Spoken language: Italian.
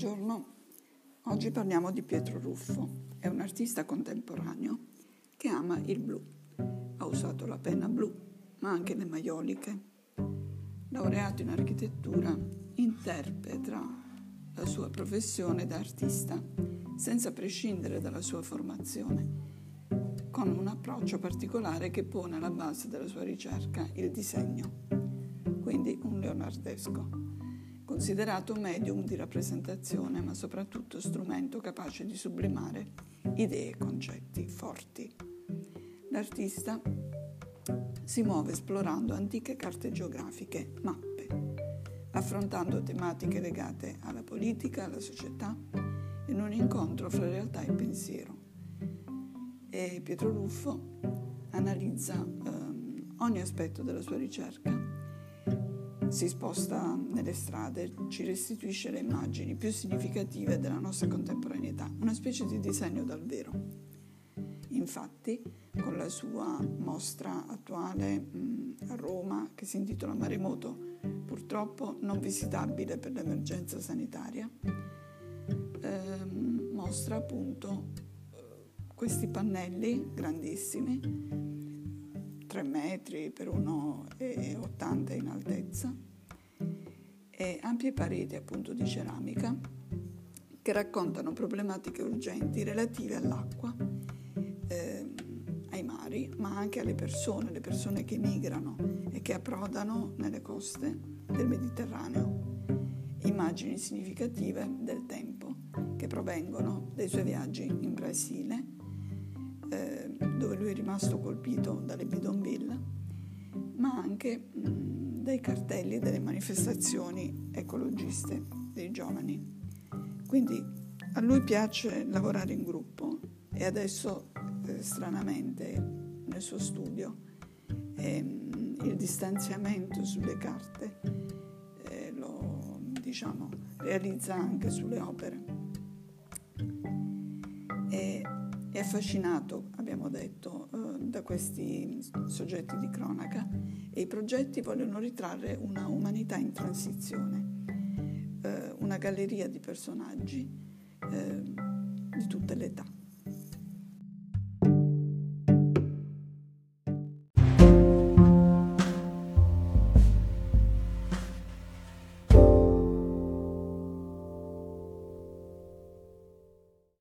Buongiorno, oggi parliamo di Pietro Ruffo, è un artista contemporaneo che ama il blu. Ha usato la penna blu, ma anche le maioliche. Laureato in architettura, interpreta la sua professione da artista senza prescindere dalla sua formazione, con un approccio particolare che pone alla base della sua ricerca il disegno, quindi un leonardesco considerato medium di rappresentazione, ma soprattutto strumento capace di sublimare idee e concetti forti. L'artista si muove esplorando antiche carte geografiche, mappe, affrontando tematiche legate alla politica, alla società, in un incontro fra realtà e pensiero. E Pietro Ruffo analizza eh, ogni aspetto della sua ricerca si sposta nelle strade, ci restituisce le immagini più significative della nostra contemporaneità, una specie di disegno dal vero. Infatti, con la sua mostra attuale mh, a Roma, che si intitola Maremoto, purtroppo non visitabile per l'emergenza sanitaria, ehm, mostra appunto eh, questi pannelli grandissimi 3 metri per 1,80 in altezza e ampie pareti appunto di ceramica che raccontano problematiche urgenti relative all'acqua, eh, ai mari, ma anche alle persone, le persone che migrano e che approdano nelle coste del Mediterraneo. Immagini significative del tempo che provengono dai suoi viaggi in Brasile dove lui è rimasto colpito dalle bidonville, ma anche dai cartelli delle manifestazioni ecologiste dei giovani. Quindi a lui piace lavorare in gruppo e adesso eh, stranamente nel suo studio eh, il distanziamento sulle carte eh, lo diciamo, realizza anche sulle opere. È affascinato, abbiamo detto, eh, da questi soggetti di cronaca e i progetti vogliono ritrarre una umanità in transizione, eh, una galleria di personaggi eh, di tutte le età.